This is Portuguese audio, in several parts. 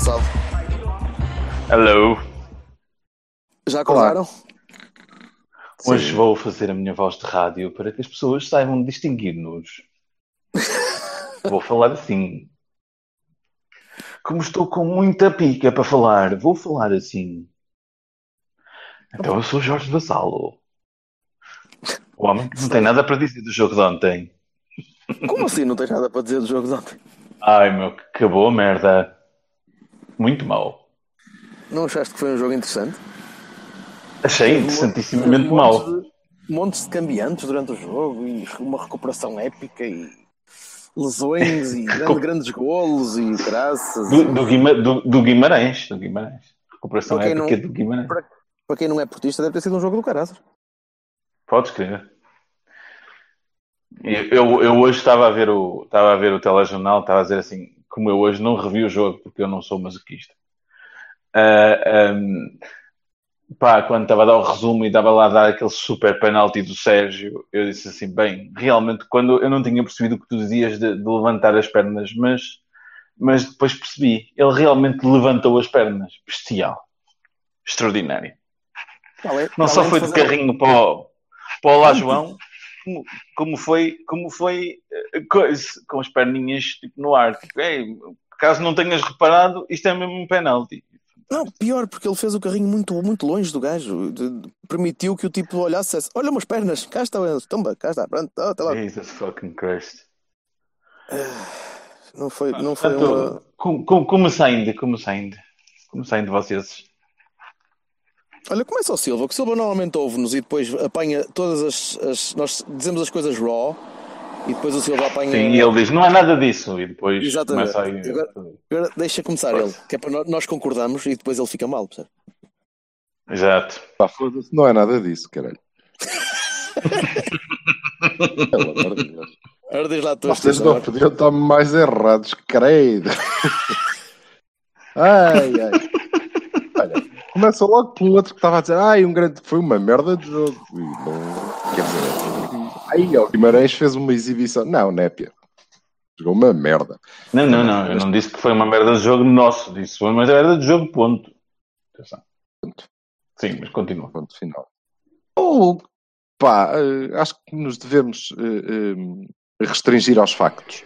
Bassado. hello. Já acordaram? Hoje vou fazer a minha voz de rádio para que as pessoas saibam distinguir-nos. vou falar assim. Como estou com muita pica para falar, vou falar assim. Então eu sou Jorge Vassalo. O homem que não tem nada para dizer do jogo de ontem. Como assim não tens nada para dizer do jogo de ontem? Ai meu, que acabou a merda. Muito mal. Não achaste que foi um jogo interessante? Achei interessantissimamente mal. Montes de, montes de cambiantes durante o jogo e uma recuperação épica e lesões e grande- grandes golos e graças. Do, do, Guima- do- do Guimarães. Do Guimarães. Recuperação épica não- do Guimarães. Para, para quem não é portista, deve ter sido um jogo do caraças. Podes crer. Eu, eu, eu hoje estava a ver o estava a ver o telejornal, estava a dizer assim, como eu hoje não revi o jogo porque eu não sou masoquista. Ah, ahm, pá, quando estava a dar o resumo e estava lá a dar aquele super penalti do Sérgio, eu disse assim, bem, realmente quando eu não tinha percebido o que tu dizias de, de levantar as pernas, mas, mas depois percebi, ele realmente levantou as pernas. Bestial. Extraordinário. Além- Não só foi de carrinho para o, para o Lá João, como, como foi, como foi eh, coisa, com as perninhas tipo, no ar. Tipo, "Ei, caso não tenhas reparado, isto é mesmo um penalti. Não, pior, porque ele fez o carrinho muito, muito longe do gajo. De- de- permitiu que o tipo olhasse dissesse, olha umas pernas, cá está tomba, cá está, pronto, oh, tá lá. Jesus fucking Christ. Não foi, não foi uma... Como, como, como saindo, como saindo, como saindo vocês? Olha, começa o Silva, que o Silva normalmente ouve-nos e depois apanha todas as, as- Nós dizemos as coisas raw e depois o Silva apanha. Sim, e ele diz, não é nada disso, e depois Exatamente. começa aí. Agora- Agora deixa começar ele, que é para nós, nós concordamos e depois ele fica mal, percebe? Exato. Pá, foda-se, não é nada disso, caralho. Pelo amor de Deus. Ora, diz lá tu, Vocês não podiam estar mais errados, credo. Ai, ai. Começa logo pelo outro que estava a dizer, ai, um grande, foi uma merda de jogo. E não, quer dizer, aí o Guimarães fez uma exibição. Não, Népia. Jogou uma merda. Não, não, não, eu não disse que foi uma merda de jogo nosso, disse foi uma merda de jogo, ponto. Ponto. Sim, mas continua. Ponto final. Ou, pá, eh, acho que nos devemos eh, eh, restringir aos factos.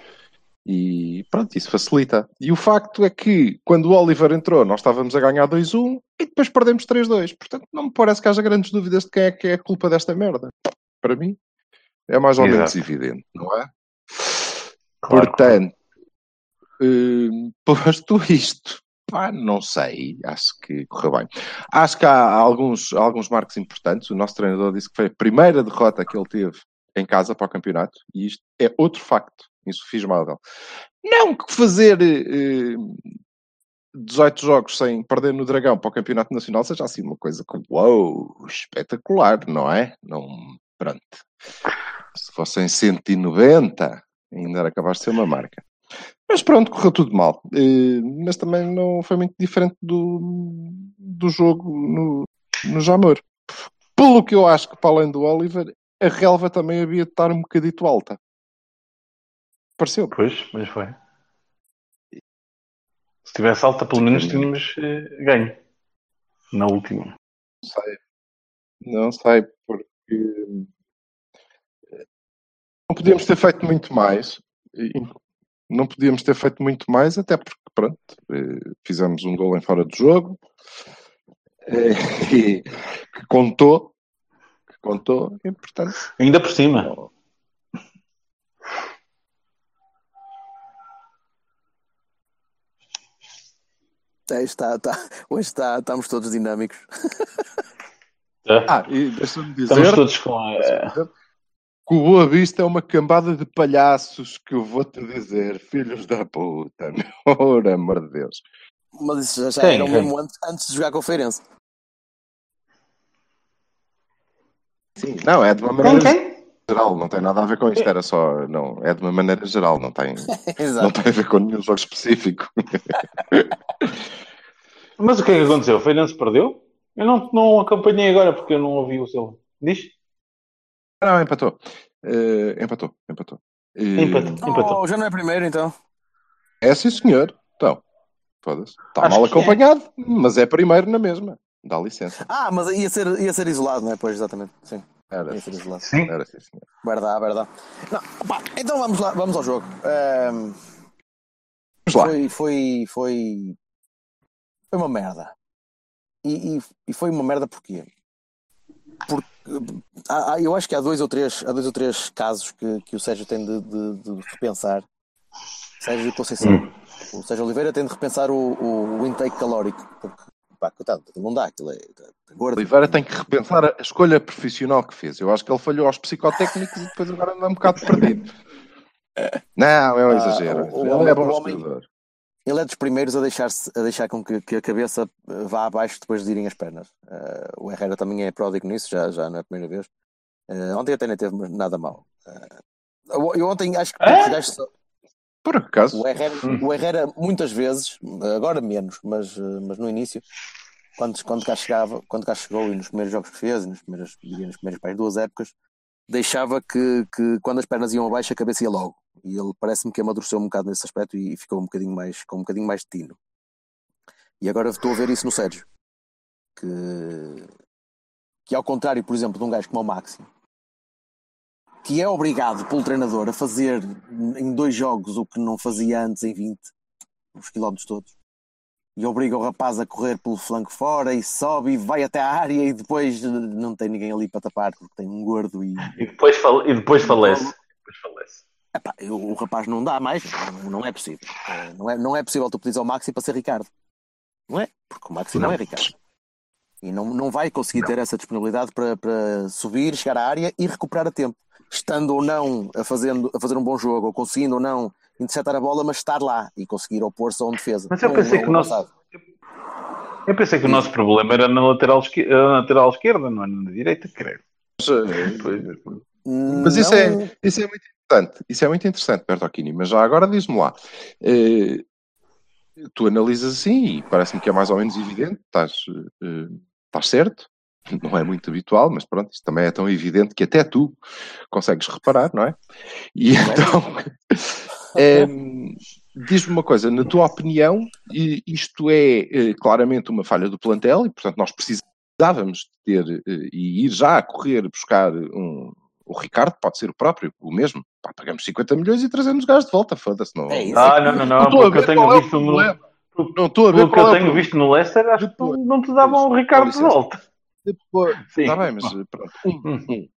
E pronto, isso facilita. E o facto é que quando o Oliver entrou, nós estávamos a ganhar 2-1 e depois perdemos 3-2. Portanto, não me parece que haja grandes dúvidas de quem é que é a culpa desta merda. Para mim, é mais ou menos Exato. evidente, não é? Claro. Portanto, eh, posto isto, pá, não sei, acho que correu bem. Acho que há alguns, alguns marcos importantes. O nosso treinador disse que foi a primeira derrota que ele teve em casa para o campeonato, e isto é outro facto insufismável. Não que fazer eh, 18 jogos sem perder no Dragão para o campeonato nacional seja assim uma coisa uau, espetacular, não é? Não, pronto. Se fossem 190, ainda era capaz de ser uma marca. Mas pronto, correu tudo mal. Eh, mas também não foi muito diferente do, do jogo no, no Jamor. Pelo que eu acho que, para além do Oliver, a relva também havia de estar um bocadito alta. Pareceu. Pois, mas foi. Se tivesse alta, pelo menos tínhamos eh, ganho. Na última. Não sei. Não sei, porque não podíamos ter feito muito mais. Não podíamos ter feito muito mais, até porque, pronto, eh, fizemos um gol em fora de jogo eh, que contou. Que contou, e portanto. Ainda por cima. É, está, está, hoje está, estamos todos dinâmicos. Tá? Ah, e deixa-me dizer. Estamos todos com a. que o Boa Vista é uma cambada de palhaços que eu vou-te dizer, filhos da puta, meu, por amor de Deus. Mas isso já, já era mesmo antes, antes de jogar com o Feirense. Sim, não, é de uma Quem, maneira quem? Geral, não tem nada a ver com isto, era só, não, é de uma maneira geral, não tem, não tem a ver com nenhum jogo específico. Mas o que é que aconteceu? O Feirense perdeu? Eu não, não acompanhei agora porque eu não ouvi o seu. Diz? Não, empatou. Eh, empatou, empatou. Eh, Empatou. Empatou. Oh, já não é primeiro, então. É sim, senhor. Então, foda-se. Está mal é. acompanhado, mas é primeiro na mesma. Dá licença. Ah, mas ia ser, ia ser isolado, não é? Pois, exatamente. Sim, Era sim. Sim. era sim, senhor. Verdade, verdade. Não, pá, então vamos lá, vamos ao jogo. Ahm, Vamos lá. foi, foi, foi, foi uma merda. E, e, e foi uma merda porquê? Porque há- há- eu acho que há dois ou três, há dois ou três casos que, que o Sérgio tem de, de, de repensar. Sérgio Conceição. Hum. O Sérgio Oliveira tem de repensar o, o, o intake calórico. Porque, pá, coitado, não dá, aquilo é, é gordo. Oliveira tem que repensar a escolha profissional que fez. Eu acho que ele falhou aos psicotécnicos e depois agora anda um bocado perdido. Não, é um Ah, exagero. o- o ele homem- é bom o homem- jogador. Ele é dos primeiros a deixar, a deixar com que, que a cabeça vá abaixo depois de irem as pernas. Eh, o Herrera também é pródigo nisso, já, já não é a primeira vez. Eh, ontem até nem teve nada mal. Eh, eu, ontem acho que É? os gajos só- Por acaso, o, Herrera, o Herrera muitas vezes, agora menos, mas, eh, mas no início, quando, quando, cá chegava, quando cá chegou e nos primeiros jogos que fez, e nos primeiros, diria, nas primeiras pá, duas épocas, deixava que, que quando as pernas iam abaixo a cabeça ia logo. E ele parece-me que amadureceu um bocado nesse aspecto e ficou um bocadinho mais, com um bocadinho mais de tino. E agora estou a ver isso no Sérgio. Que, que ao contrário, por exemplo, de um gajo como o Maxi, que é obrigado pelo treinador a fazer em dois jogos o que não fazia antes em 20, os quilómetros todos. E obriga o rapaz a correr pelo flanco fora e sobe e vai até à área e depois não tem ninguém ali para tapar porque tem um gordo e E depois, fale- e depois falece. Depois falece. Epá, eu- o rapaz não dá mais, não, não é possível. Eh, Não é, não é possível tu pedires ao Maxi para ser Ricardo. Não é? Porque o Maxi não, Não. é Ricardo. E não, não vai conseguir ter essa disponibilidade para, para subir, chegar à área e recuperar a tempo. Estando ou não a, fazendo, a fazer um bom jogo, ou conseguindo ou não interceptar a bola, mas estar lá e conseguir opor-se a um defesa. Mas eu Não- pensei não que o nosso. Eu pensei que o nosso problema era na lateral, esque- na lateral esquerda, não é na direita, creio. Pois, Mas isso Não- é, isso é muito interessante. Isso é muito interessante, Bertocchini. Mas já agora diz-me lá. eh, tu analisas assim e parece-me que é mais ou menos evidente. Estás, eh, estás certo. Não é muito habitual, mas pronto, isto também é tão evidente que até tu consegues reparar, não é? E então, em, diz-me uma coisa, na tua opinião, isto é eh, claramente uma falha do plantel e, portanto, nós precisávamos de ter eh, e ir já a correr buscar um. O Ricardo pode ser o próprio, o mesmo. Pá, pagamos 50 milhões e trazemos gajo de volta, foda-se. Não, É isso. Ah, não, não, não. a Porque eu é tenho o visto no. Não estou a ver Pelo que eu é o tenho problema. visto no Leicester, acho que Depois- não te davam o Ricardo de volta. Depois, Sim. Está bem, mas pronto. Um, Hum. um.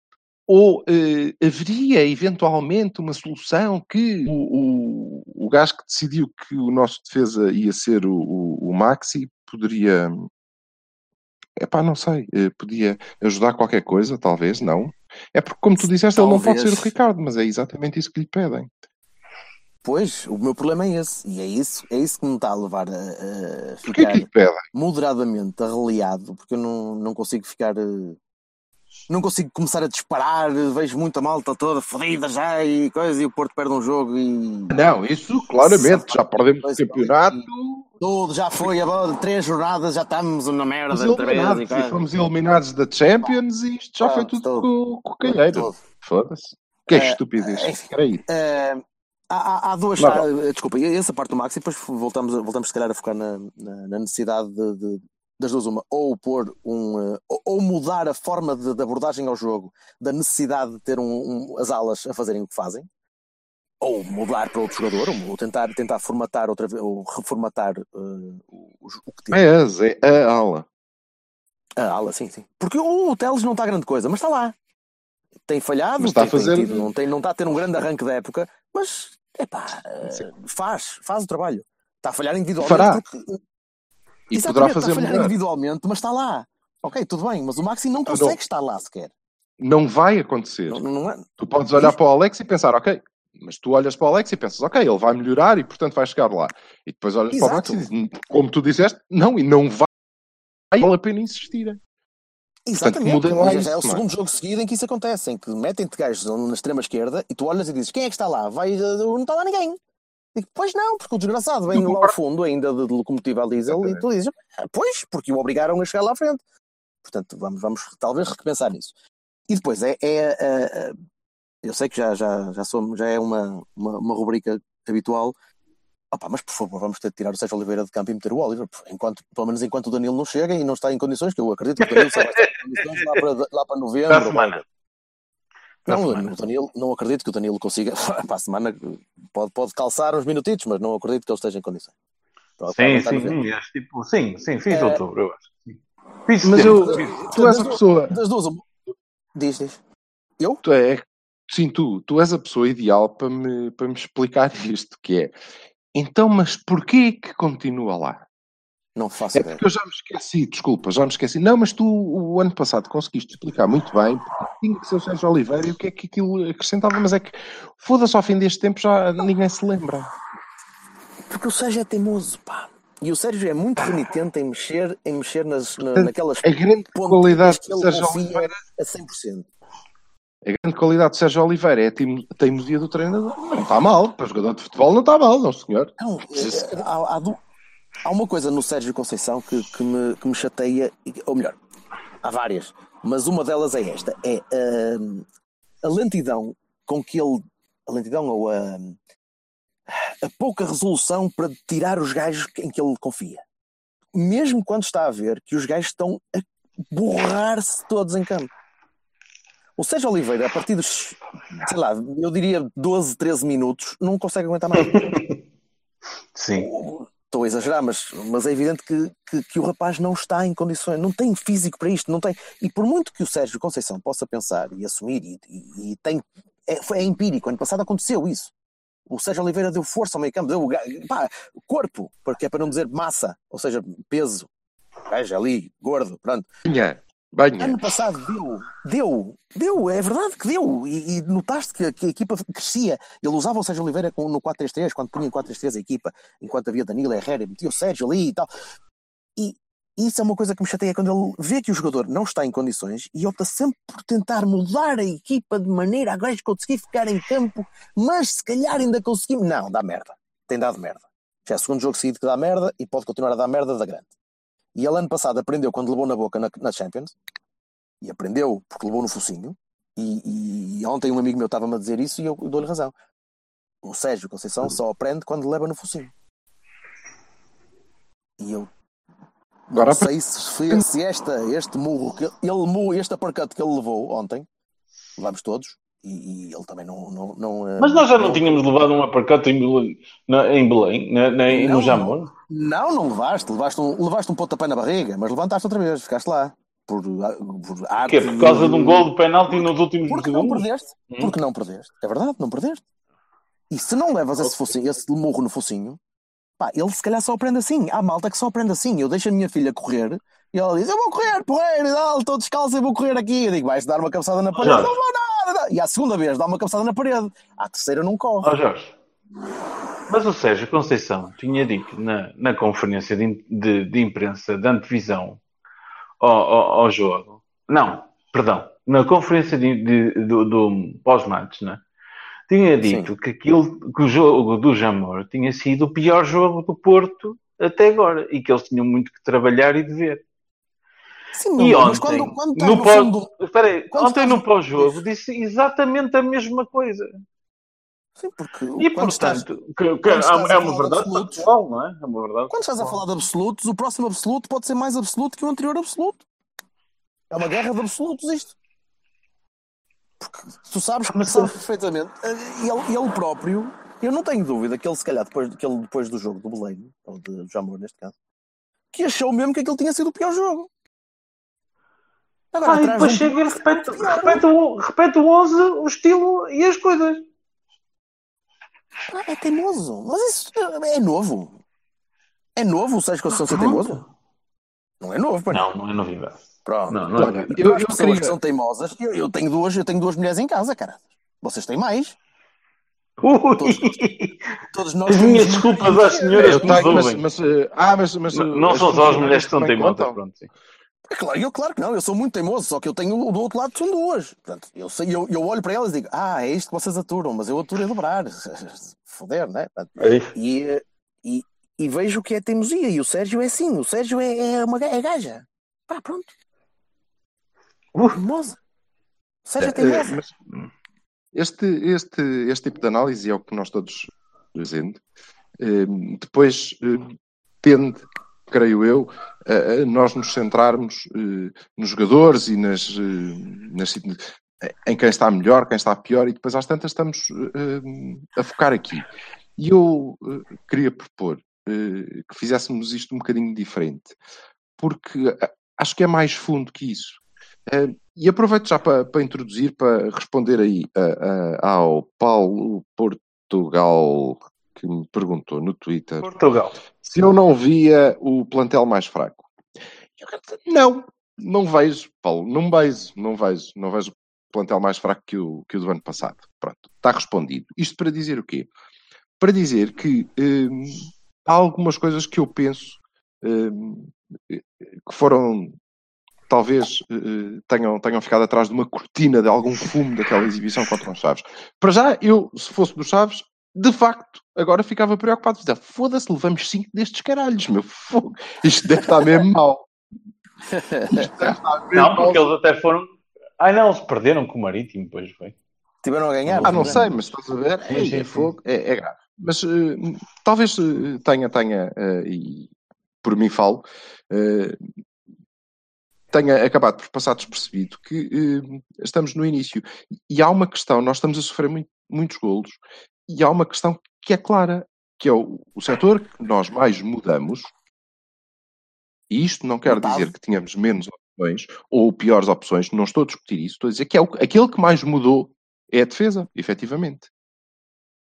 Ou eh, haveria eventualmente uma solução que o, o, o gajo que decidiu que o nosso defesa ia ser o, o, o Maxi poderia. Epá, não sei. eh, podia ajudar qualquer coisa, talvez, não. É porque, como tu disseste, ele não pode ser Talvez. o Ricardo, mas é exatamente isso que lhe pedem. Pois, o meu problema é esse. E é isso, é isso que me está a levar a, a ficar moderadamente arreliado, porque eu não, não consigo ficar. eh, Não consigo começar a disparar, vejo muita malta toda fodida já e coisa, e o Porto perde um jogo e Não, isso claramente. Já perdemos o campeonato. tudo já foi, agora três jornadas já estamos na merda outra vez. eliminados, E, fomos eliminados da Champions e isto já Ah, foi tudo tudo. com, o calheiro. Foda-se. Que é estupidez. aí. Eh, há, há- há duas. Há- desculpa, essa parte do Max, e depois voltamos, voltamos se calhar a focar na, na- na necessidade de, de- das duas, uma, ou pôr um. eh, ou, mudar a forma de, de abordagem ao jogo, da necessidade de ter um- um- as alas a fazerem o que fazem, ou mudar para outro jogador, ou, tentar, tentar formatar outra vez, ou reformatar eh, o, o, que tinha. É, Zé, a ala. A ala, sim, sim. Porque o, o Teles não está grande coisa, mas está lá. Tem falhado, está tem- a fazer- tem tido- não, tem, não está a ter um grande arranque da época, mas epá, eh, faz, faz o trabalho. Está a falhar individualmente. Fará. Porque, E Exatamente, poderá fazer está a falhar melhor. individualmente, mas está lá. Ok, tudo bem, mas o Maxi não não. consegue estar lá sequer. Não vai acontecer. Não, não é. Tu podes olhar para o Alex e pensar, ok, mas tu olhas para o Alex e pensas, ok, ele vai melhorar e portanto vai chegar lá. E depois olhas para o Max Exato. e dizes, como tu disseste, não, e não vai, vale a pena insistir. Exatamente. lá Mas isso, é o é? segundo jogo seguido em que isso acontece, em que metem-te gajos na extrema esquerda e tu olhas e dizes quem é que está lá? Vai, eh, não está lá ninguém. Digo, pois não, porque o desgraçado vem lá ao fundo ainda de, de locomotiva a diesel e tu dizes, "Ah, pois, porque o obrigaram a chegar lá à frente. Portanto, vamos, vamos talvez repensar nisso. E depois é, é, eh, eu sei que já, já, já, somos, já é uma, uma, uma rubrica habitual. Opa, mas por favor, vamos ter de tirar o Sérgio Oliveira de campo e meter o Oliver, enquanto, pelo menos enquanto o Danilo não chega e não está em condições, que eu acredito que o Danilo só vai estar em condições lá para, lá para novembro. Para semana. Não, o Danilo, não acredito que o Danilo consiga. Para a semana pode, pode calçar uns minutitos, mas não acredito que ele esteja em condições. Sim, sim, sim, este tipo, sim, sim, fim de É. outubro, eu acho. Fiz Mas setembro, eu, fiz- tu és a pessoa, Das duas, diz, diz. Eu? tu é, sim, tu, tu és a pessoa ideal para me, para me explicar isto, que é, então, mas porquê que continua lá? Não faço É ideia. porque eu já me esqueci, desculpa, já me esqueci. Não, mas tu o ano passado conseguiste explicar muito bem porque tinha que ser o Sérgio Oliveira e o que é que aquilo acrescentava, mas é que foda-se ao fim deste tempo já ninguém se lembra. Porque o Sérgio é teimoso, pá. E o Sérgio é muito renitente em mexer, em mexer nas, na- naquelas A grande qualidade ele Sérgio Oliveira, a 100%. A grande qualidade de Sérgio Oliveira é a teimo- a teimosia do treinador. Não está mal, para jogador de futebol não está mal, não senhor. Não, é, há, há há uma coisa no Sérgio Conceição que, que, me, que me chateia, ou melhor, há várias, mas uma delas é esta: é hum, a lentidão com que ele. A lentidão ou a, a pouca resolução para tirar os gajos em que ele confia. Mesmo quando está a ver que os gajos estão a borrar-se todos em campo. O Sérgio Oliveira, a partir dos, sei lá, eu diria 12, 13 minutos, não consegue aguentar mais. Sim. Estou a exagerar, mas, mas é evidente que, que, que o rapaz não está em condições, não tem físico para isto, não tem. E por muito que o Sérgio Conceição possa pensar e assumir, e, e- e tem, é, foi, é empírico, ano passado aconteceu isso. O Sérgio Oliveira deu força ao meio campo, deu pá, corpo, porque é para não dizer massa, ou seja, peso. Veja ali, gordo, pronto. Banha, banha. Ano passado deu, deu, deu, é verdade que deu. E, e notaste que, que a equipa crescia. Ele usava o Sérgio Oliveira no 4-3-3, quando punha em 4-3-3 a equipa, enquanto havia Danilo Herrera, metia o Sérgio ali e tal. E isso é uma coisa que me chateia quando ele vê que o jogador não está em condições e opta sempre por tentar mudar a equipa de maneira a gajo conseguir ficar em campo, mas se calhar ainda conseguimos. Não, dá merda. Tem dado merda. Já é o segundo jogo seguido que dá merda e pode continuar a dar merda da grande. E ele ano passado aprendeu quando levou na boca na, na Champions, e aprendeu porque levou no focinho, e, e ontem um amigo meu estava-me a dizer isso e eu dou-lhe razão. O Sérgio Conceição só aprende quando leva no focinho. E eu não Agora sei se, foi- se esta, este murro, que ele, este uppercut que ele levou ontem, levamos todos, e, e ele também não. não, não eh, Mas nós já não tínhamos levado um uppercut em Belém, na- em Belém na, na, Não, no Jamor? Não, não levaste. Levaste um, levaste um pontapé na barriga, mas levantaste outra vez, ficaste lá. Por, por arte. Que é por causa de um gol de penalti nos últimos Porque não segundos? perdeste. Hum. Porque não perdeste. É verdade, não perdeste. E se não levas esse, focinho, esse murro no focinho, pá, ele se calhar só aprende assim. Há malta que só aprende assim. Eu deixo a minha filha correr e ela diz: Eu vou correr, porreiro, e estou descalço, eu vou correr aqui. Eu digo: Vais dar uma cabeçada na parede. Jorge. Não vou nada. E à segunda vez dá uma cabeçada na parede. À terceira não corre. Ó Jorge, mas o Sérgio Conceição tinha dito na, na conferência de, de, de imprensa de antevisão ao, ao, ao jogo, não, perdão, na conferência de, de- do, do pós-match, né? tinha dito que, aquilo, que o jogo do Jamor tinha sido o pior jogo do Porto até agora e que eles tinham muito que trabalhar e de ver. Sim, E ontem, mas quando, quando estás no no pós, fundo. quando ontem no no- pós-jogo disse exatamente a mesma coisa. Sim, porque E quando estás, portanto, que, que é uma de verdade factual, não é? É uma verdade. Quando estás a falar de absolutos, o próximo absoluto pode ser mais absoluto que o anterior absoluto. É uma guerra de absolutos isto. Porque tu sabes, Mas- sabes perfeitamente. eh, Ele, ele próprio, eu não tenho dúvida que ele, se calhar, depois, que ele, depois do jogo do Belém, ou de Jamor neste caso, que achou mesmo que aquele tinha sido o pior jogo. Agora, Ah, e depois de um- chega e repete, repete, o, repete o 11, o estilo e as coisas. Ah, é teimoso. Mas isso eh, é novo. É novo o Sérgio Conceição ser teimoso? Não é novo, pai. Não, não é novidade. Pronto. Não, não é eu, as pessoas queria... que são teimosas, eu, eu tenho duas, eu tenho duas mulheres em casa, cara. Vocês têm mais? Ui! Todos nós As temos minhas desculpas às senhoras Eu que nos mas, mas, ah, mas, mas Não, não são só as mulheres que são teimosas, pronto. Sim. É claro, eu claro que não, eu sou muito teimoso, só que eu tenho do outro lado são duas. Portanto, eu, sei, eu, eu olho para elas e digo, ah, é isto que vocês aturam, mas eu aturo a dobrar. Foder, né? Portanto, É. E, e, e vejo que é teimosia. E o Sérgio é assim, o Sérgio é, é uma é gaja. Pá, pronto. Uh. Teimosa. O Sérgio é teimosa. mas este, este, este tipo de análise é o que nós todos dizendo. Eh, Depois eh, tende, creio eu, a, a nós nos centrarmos eh, nos jogadores e nas, eh, nas em quem está melhor, quem está pior, e depois às tantas estamos eh, a focar aqui. E eu queria propor que fizéssemos isto um bocadinho diferente, porque acho que é mais fundo que isso. E aproveito já para, introduzir, para responder aí ao Paulo Portugal, que me perguntou no Twitter Portugal. se eu não via o plantel mais fraco. Eu, não, não vejo, Paulo, não vejo, não vejo, não vejo o plantel mais fraco que o, que o do ano passado. Pronto, está respondido. Isto para dizer o quê? Para dizer que hum, há algumas coisas que eu penso hum, que foram talvez eh, tenham, tenham ficado atrás de uma cortina de algum fumo daquela exibição contra os Chaves. Para já, eu, se fosse dos Chaves, de facto, agora ficava preocupado. Dizia, Foda-se, levamos cinco destes caralhos, meu fogo. Isto deve estar mesmo mal. Isto deve estar mesmo Não, mal. porque eles até foram. Ai não, eles perderam com o Marítimo, depois foi. Tiveram a ganhar. Ah, não sei, mas estás a ver? Sim, Ei, sim, é sim. fogo, é, é grave. Mas eh, talvez eh, tenha, tenha, eh, e por mim falo, tenha acabado por passar despercebido que estamos no início. E há uma questão, nós estamos a sofrer muito- muitos golos, e há uma questão que é clara, que é o, o setor que nós mais mudamos, e isto não quer dizer que tínhamos menos opções ou piores opções, não estou a discutir isso, estou a dizer que é o, aquele que mais mudou é a defesa, efetivamente.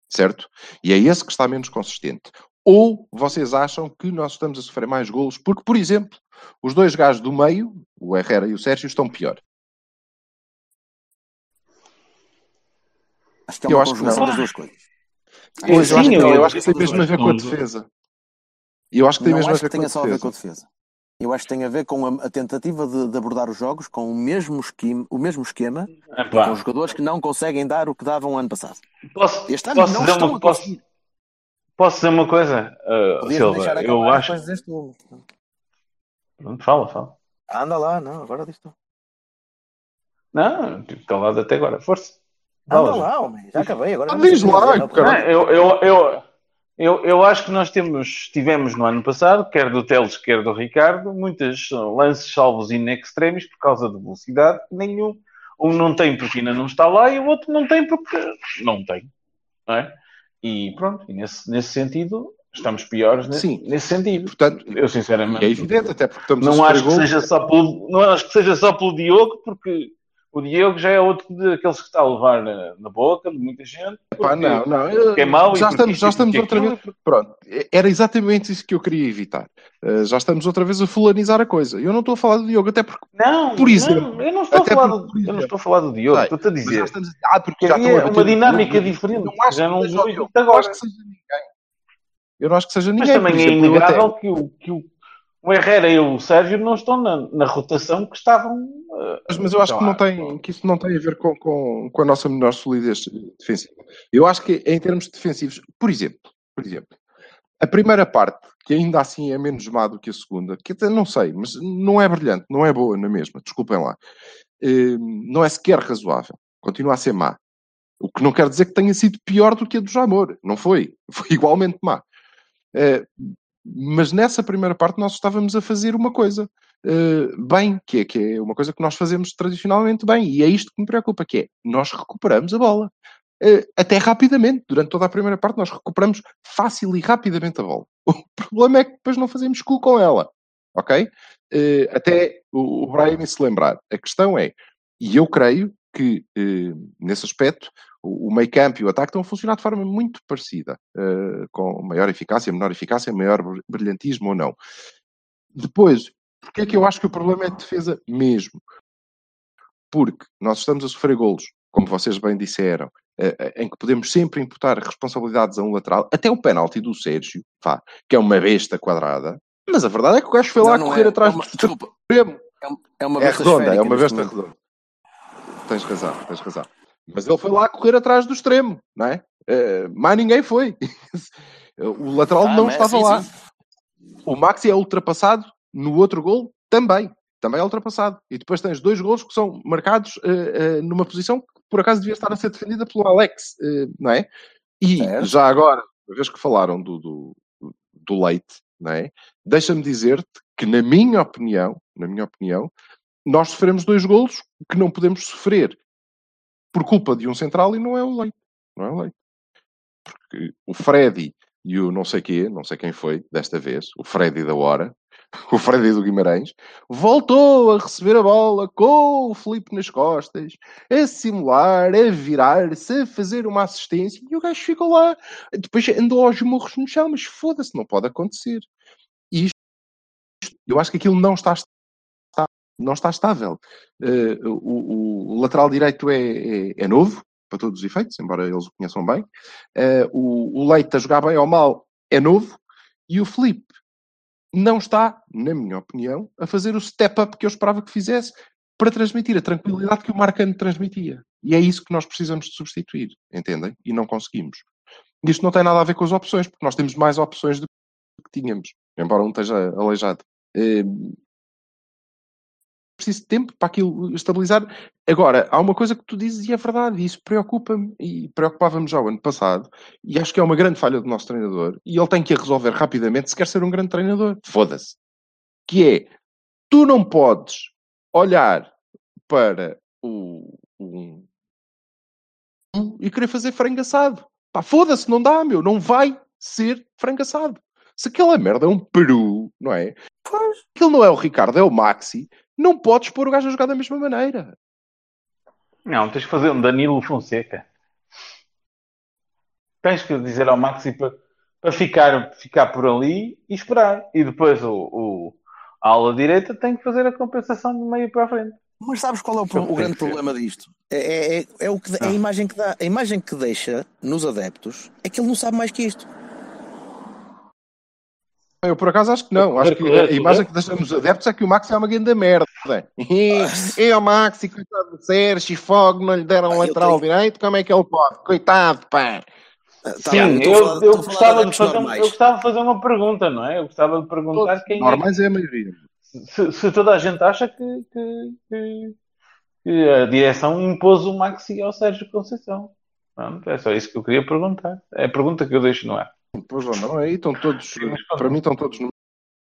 Certo? E é esse que está menos consistente. Ou vocês acham que nós estamos a sofrer mais golos porque, por exemplo, os dois gajos do meio, o Herrera e o Sérgio, estão pior. Acho que é Eu uma acho que não. das duas coisas. Pois, eu, Sim, acho que, eu- eu acho que tem eu- mesmo a ver com a eu- defesa. Eu acho que tem Não mesmo a acho ver que com a tenha só a ver com a defesa. Eu acho que tem a ver com a, a tentativa de, de abordar os jogos com o mesmo esquema, o mesmo esquema Epá, com jogadores que não conseguem dar o que davam ano passado. posso, Este ano posso, não dizer estão uma, a posso, posso dizer uma coisa, uh, Silva? Eu acho. deste fala, fala. Anda lá, não, agora diz tu. Não, estou calado até agora. Força. Anda Fala, João. lá, homem, já acabei. Agora Ah, não diz lá, não, Não, eu, eu, eu, eu, eu acho que nós temos, tivemos no ano passado, quer do Teles, quer do Ricardo, muitos lances salvos in extremis por causa de velocidade. Nenhum. Um não tem porque ainda não está lá e o outro não tem porque não tem. Não é? E pronto, e nesse, nesse sentido, estamos piores nesse, Sim. nesse sentido. Portanto, Eu sinceramente. é evidente, até porque estamos Não acho, que seja só pelo, não acho que seja só pelo Diogo, porque o Diogo já é outro daqueles que está a levar na, na boca de muita gente. Pá, porque- não, não. é mau e já estamos, já e estamos porque outra vez. Pronto, era exatamente isso que eu queria evitar. Uh, já estamos outra vez a fulanizar a coisa. Eu não estou a falar do Diogo, até porque Não, Por exemplo. não, eu não estou a falar do, por eu não estou a falar do Diogo, Sei, estou a mas dizer. estamos ah, porque já bater uma dinâmica diferente. Não acho Já que não seja Diogo. isto Eu não acho que seja ninguém. Eu não acho que seja Mas ninguém. também por é inegável que, o, que o, o Herrera e o Sérgio não estão na, na rotação que estavam. eh, Mas, mas eu acho sei que, não lá. tem, que isso não tem a ver com, com, com a nossa menor solidez defensiva. Eu acho que em termos defensivos, por exemplo, por exemplo, a primeira parte, que ainda assim é menos má do que a segunda, que até não sei, mas não é brilhante, não é boa na mesma, desculpem lá. Eh, Não é sequer razoável. Continua a ser má. O que não quer dizer que tenha sido pior do que a do Jamor. Não foi. Foi igualmente má. Eh, mas nessa primeira parte nós estávamos a fazer uma coisa eh, bem, que é, que é uma coisa que nós fazemos tradicionalmente bem, e é isto que me preocupa, que é, nós recuperamos a bola. Eh, até rapidamente, durante toda a primeira parte, nós recuperamos fácil e rapidamente a bola. O problema é que depois não fazemos cu com ela, ok? Eh, até o, o Brian se lembrar. A questão é, e eu creio que, eh, nesse aspecto, o, meio campo e o ataque estão a funcionar de forma muito parecida, eh, com maior eficácia, menor eficácia, maior brilhantismo ou não. Depois, Porquê é que eu acho que o problema é de defesa mesmo? Porque nós estamos a sofrer golos, como vocês bem disseram, em que podemos sempre imputar responsabilidades a um lateral, até o penalti do Sérgio, pá, que é uma besta quadrada, mas a verdade é que o gajo foi lá Não, não correr é. atrás É uma- desculpa. É É uma É besta redonda, é esférica uma neste besta redonda. Tens razão, tens razão. Mas ele foi lá correr atrás do extremo, não é? Eh, mais ninguém foi. o lateral Ah, não estava sim, lá. sim. O Maxi é ultrapassado no outro gol também. Também é ultrapassado. E depois tens dois gols que são marcados eh, eh, numa posição que por acaso devia estar a ser defendida pelo Alex, não é? E Certo. já agora, uma vez que falaram do, do, do leite, não é? Deixa-me dizer-te que, na minha opinião, na minha opinião, nós sofremos dois golos que não podemos sofrer por culpa de um central e não é o leite. Não é o leite. Porque o Freddy e o não sei quê, não sei quem foi desta vez, o Freddy da hora, o Freddy do Guimarães, voltou a receber a bola com o Felipe nas costas, a simular, a virar-se, a fazer uma assistência e o gajo ficou lá. Depois andou aos morros no chão, mas foda-se, não pode acontecer. E isto, eu acho que aquilo não está, não está estável. Eh, o, o- lateral direito é, é- é novo, para todos os efeitos, embora eles o conheçam bem. Eh, o, o Leite a jogar bem ou mal é novo. E o Felipe não está, na minha opinião, a fazer o step-up que eu esperava que fizesse para transmitir a tranquilidade que o Marcano transmitia. E é isso que nós precisamos de substituir, entendem? E não conseguimos. Isto não tem nada a ver com as opções, porque nós temos mais opções do que tínhamos, embora um esteja aleijado. Eh, preciso de tempo para aquilo estabilizar. Agora, há uma coisa que tu dizes e é verdade, e isso preocupa-me e preocupava-me já o ano passado, e acho que é uma grande falha do nosso treinador, e ele tem que a resolver rapidamente se quer ser um grande treinador. Foda-se. Que é, tu não podes olhar para o, o e querer fazer frango assado. Pá, foda-se, não dá, meu, não vai ser frango assado. Se aquela merda é um peru, não é? Pois. Aquilo não é o Ricardo, é o Maxi. Não podes pôr o gajo a jogar da mesma maneira. Não, tens que fazer um Danilo Fonseca. Tens que dizer ao Maxi para, para ficar, ficar por ali e esperar. E depois o, o- a ala direita tem que fazer a compensação de meio para a frente. Mas sabes qual é o, é o tem grande problema disto? É, é, é, é o que, é a imagem que dá. A imagem que deixa nos adeptos é que ele não sabe mais que isto. Eu por acaso acho que não. Acho que a imagem que deixamos adeptos é que o Maxi é uma grande merda. É o Maxi, coitado do Sérgio, fogo, não lhe deram Pá, eu lateral direito, como é que ele pode? Coitado, pá. Tá Sim, eu, falar- eu gostava de adeptos fazer, um- normais. eu gostava de fazer uma pergunta, não é? Eu gostava de perguntar quem é, Normais é a maioria. se, se toda a gente acha que, que- que- que a direção impôs o Maxi ao Sérgio Conceição. Pronto, é só isso que eu queria perguntar. É a pergunta que eu deixo no ar. Pois ou não, aí estão todos, para mim estão todos no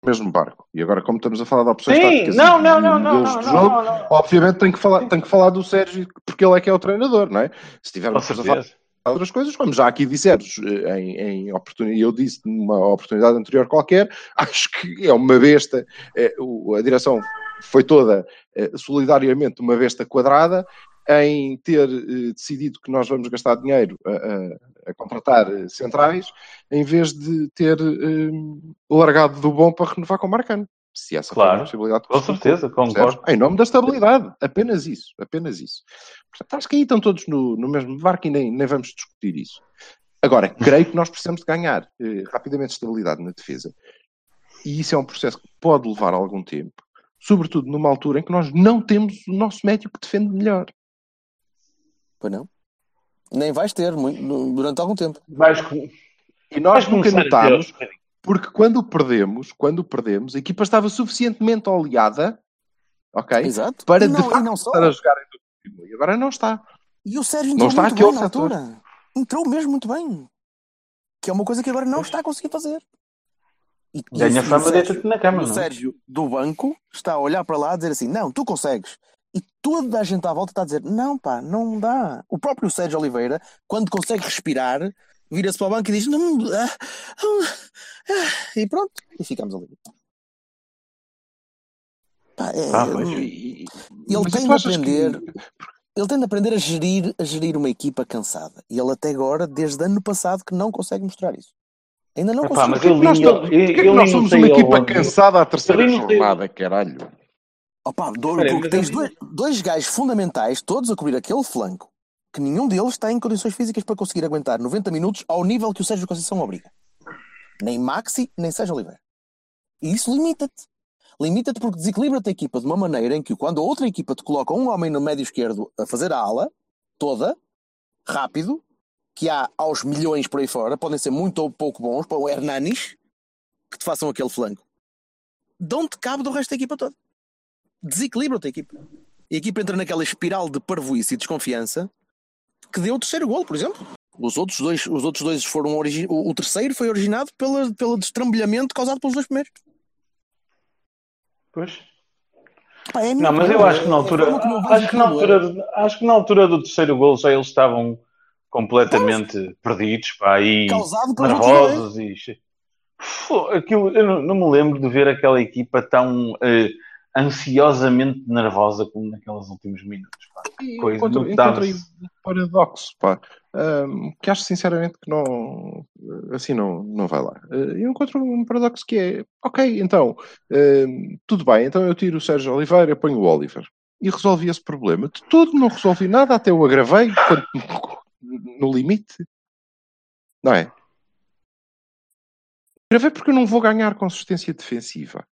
mesmo barco. E agora, como estamos a falar de opções Sim, táticas não, não, não, não, não, jogo, não, não. obviamente tenho que, falar, tenho que falar do Sérgio, porque ele é que é o treinador, não é? Se tivermos a falar outras coisas, como já aqui dissemos, eh, em, em oportunidade, eu disse numa oportunidade anterior qualquer, acho que é uma besta, eh, o- a direção foi toda eh, solidariamente uma besta quadrada em ter eh, decidido que nós vamos gastar dinheiro a, a- a contratar eh, centrais, em vez de ter eh, largado do bom para renovar com o Marcano. Se essa Claro, possibilidade. Com certeza, concordo. Em nome da estabilidade. Apenas isso. Apenas isso. Portanto, acho que aí estão todos no, no mesmo barco e nem, nem vamos discutir isso. Agora, creio que nós precisamos de ganhar eh, rapidamente estabilidade na defesa. E isso é um processo que pode levar algum tempo. Sobretudo numa altura em que nós não temos o nosso médio que defende melhor. Pois não? Nem vais ter muito, durante algum tempo. Vais, E nós nunca notámos, porque quando perdemos, quando perdemos, a equipa estava suficientemente oleada, ok? Exato. Para e de não, e facto não só. estar a jogar em todo E agora não está. E o Sérgio Não entrou está muito bem na setor. altura. Entrou mesmo muito bem. Que é uma coisa que agora não está a conseguir fazer. E, e Ganha o- e fama, Sérgio- deita-te na cama, o não é? Sérgio do banco está a olhar para lá a dizer assim: Não, tu consegues. E toda a gente à volta está a dizer: Não, pá, não dá. O próprio Sérgio Oliveira, quando consegue respirar, vira-se para o banco e diz: Não, ah, ah, ah", e pronto, e ficamos ali. Pá, é- Ah. E- e- Ele mas tem de achas que- aprender. Ele tem de aprender a gerir, a gerir uma equipa cansada. E ele até agora, desde ano passado, que não consegue mostrar isso. Ainda não Epá, mas conseguiu. eu Nós, li- eu- eu nós somos uma equipa cansada à terceira jornada, caralho. Opa, Douro, Espera aí, porque tens dois, dois gajos fundamentais, todos a cobrir aquele flanco, que nenhum deles está em condições físicas para conseguir aguentar 90 minutos ao nível que o Sérgio Conceição obriga. Nem Maxi, nem Sérgio Oliveira. E isso limita-te. Limita-te porque desequilibra-te a equipa de uma maneira em que quando a outra equipa te coloca um homem no médio esquerdo a fazer a ala, toda, rápido, que há aos milhões por aí fora, podem ser muito ou pouco bons, para o Hernanis, que te façam aquele flanco. Dão-te cabo do resto da equipa toda desequilibra-te a equipa. E a equipa entra naquela espiral de parvoíce e desconfiança que deu o terceiro gol, por exemplo. Os outros dois, os outros dois foram origi... o, o terceiro foi originado pela, pelo destrambilhamento causado pelos dois primeiros. Pois. Pá, é Não, mas eu acho que na É altura, acho que na é. altura, acho que na altura do terceiro gol já eles estavam completamente perdidos, pá, e nervosos e aquilo, eu não, não me lembro de ver aquela equipa tão eh, ansiosamente nervosa como naqueles últimos minutos. Pá. E Coisa, encontro, encontro aí um paradoxo, pá. Ahm, que acho sinceramente que não assim não, não vai lá. Ah, eu encontro um paradoxo que é ok, então ahm, tudo bem, então eu tiro o Sérgio Oliveira e ponho o Oliver e resolvi esse problema. De tudo não resolvi nada, até o agravei quando- no limite, não é? Agravei porque eu não vou ganhar consistência defensiva.